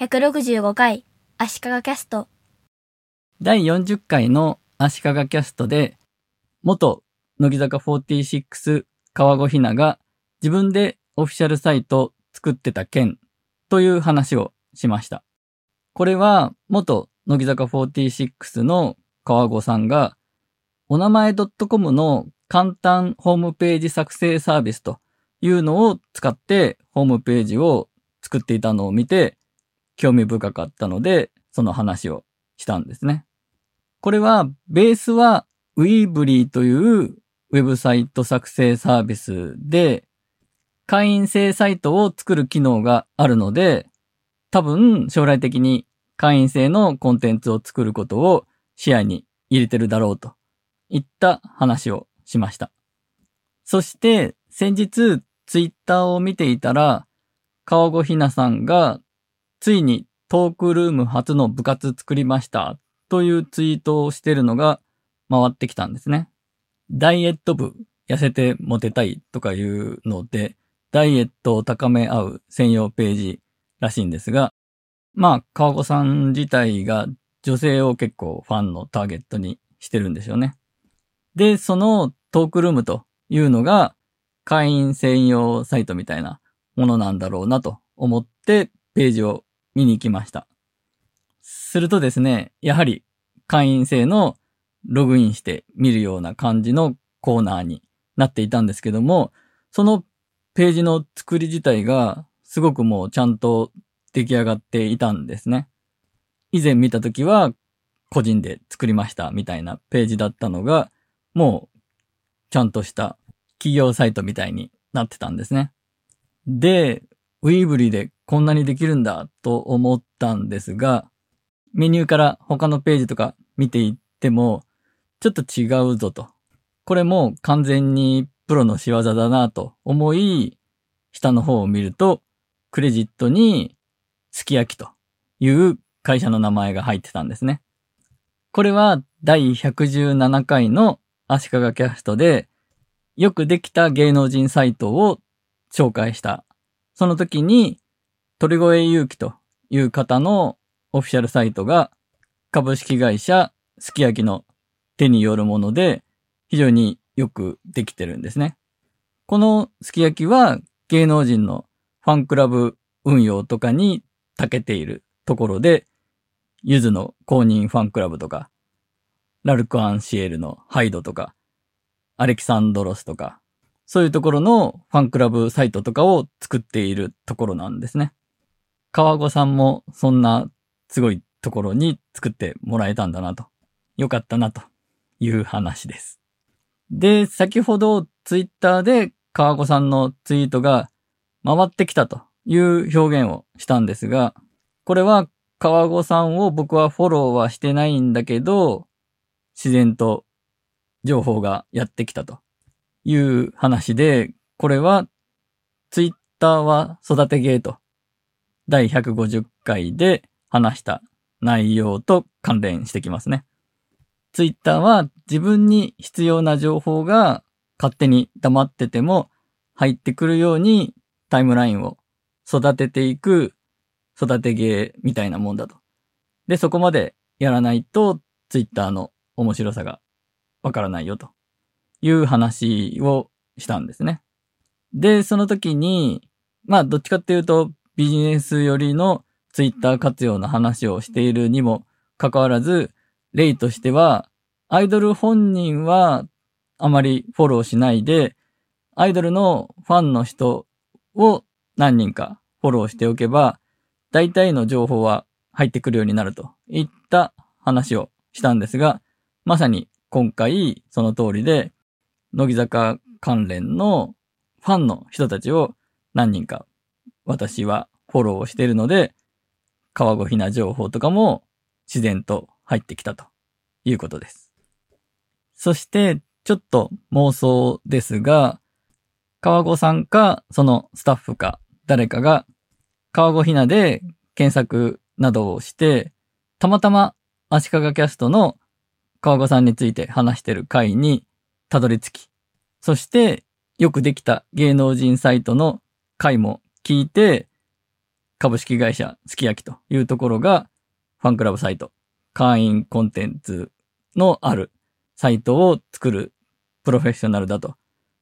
165回足利キャスト第40回の足利キャストで、元乃木坂46川越ひなが自分でオフィシャルサイト作ってた件という話をしました。これは元乃木坂46の川越さんがお名前 .com の簡単ホームページ作成サービスというのを使ってホームページを作っていたのを見て興味深かったのでその話をしたんですね。これはベースは Weebly というウェブサイト作成サービスで会員制サイトを作る機能があるので多分将来的に会員制のコンテンツを作ることを視野に入れてるだろうといった話をしました。そして先日ツイッターを見ていたら川越ひなさんがついにトークルーム初の部活作りましたというツイートをしてるのが回ってきたんですね。ダイエット部痩せてモテたいとかいうので、ダイエットを高め合う専用ページらしいんですが、まあ、川子さん自体が女性を結構ファンのターゲットにしてるんですよね。で、そのトークルームというのが会員専用サイトみたいなものなんだろうなと思ってページを見に行きました。するとですね、やはり会員制のログインして見るような感じのコーナーになっていたんですけども、そのページの作り自体がすごくもうちゃんと出来上がっていたんですね。以前見た時は個人で作りましたみたいなページだったのが、もうちゃんとした企業サイトみたいになってたんですね。で、ウィーブリーでこんなにできるんだと思ったんですが、メニューから他のページとか見ていっても、ちょっと違うぞと。これも完全にプロの仕業だなと思い、下の方を見ると、クレジットに、すき焼きという会社の名前が入ってたんですね。これは第117回の足利キャストで、よくできた芸能人サイトを紹介したその時に、鳥越勇気という方のオフィシャルサイトが株式会社すき焼きの手によるもので非常によくできてるんですね。このすき焼きは芸能人のファンクラブ運用とかに長けているところで、ゆずの公認ファンクラブとか、ラルク・アンシエルのハイドとか、アレキサンドロスとか、そういうところのファンクラブサイトとかを作っているところなんですね。川越さんもそんなすごいところに作ってもらえたんだなと。よかったなという話です。で、先ほどツイッターで川越さんのツイートが回ってきたという表現をしたんですが、これは川越さんを僕はフォローはしてないんだけど、自然と情報がやってきたという話で、これはツイッターは育てゲート第150回で話した内容と関連してきますね。ツイッターは自分に必要な情報が勝手に黙ってても入ってくるようにタイムラインを育てていく育てゲーみたいなもんだと。で、そこまでやらないとツイッターの面白さがわからないよという話をしたんですね。で、その時に、まあ、どっちかっていうと、ビジネス寄りのツイッター活用の話をしているにもかかわらず、例としては、アイドル本人はあまりフォローしないで、アイドルのファンの人を何人かフォローしておけば、大体の情報は入ってくるようになるといった話をしたんですが、まさに今回その通りで、乃木坂関連のファンの人たちを何人か私はフォローしているので、川越ひな情報とかも自然と入ってきたということです。そして、ちょっと妄想ですが、川越さんか、そのスタッフか、誰かが、川越ひなで検索などをして、たまたま足利キャストの川越さんについて話してる回にたどり着き、そしてよくできた芸能人サイトの回も聞いて、株式会社すき焼きというところが、ファンクラブサイト、会員コンテンツのあるサイトを作るプロフェッショナルだと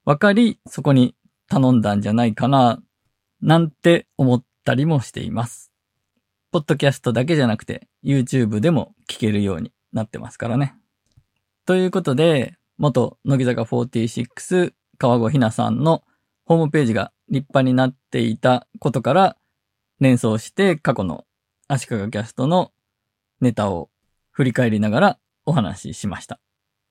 分かり、そこに頼んだんじゃないかな、なんて思ったりもしています。ポッドキャストだけじゃなくて、YouTube でも聞けるようになってますからね。ということで、元乃木坂46川越ひなさんのホームページが立派になっていたことから連想して過去の足利キャストのネタを振り返りながらお話ししました。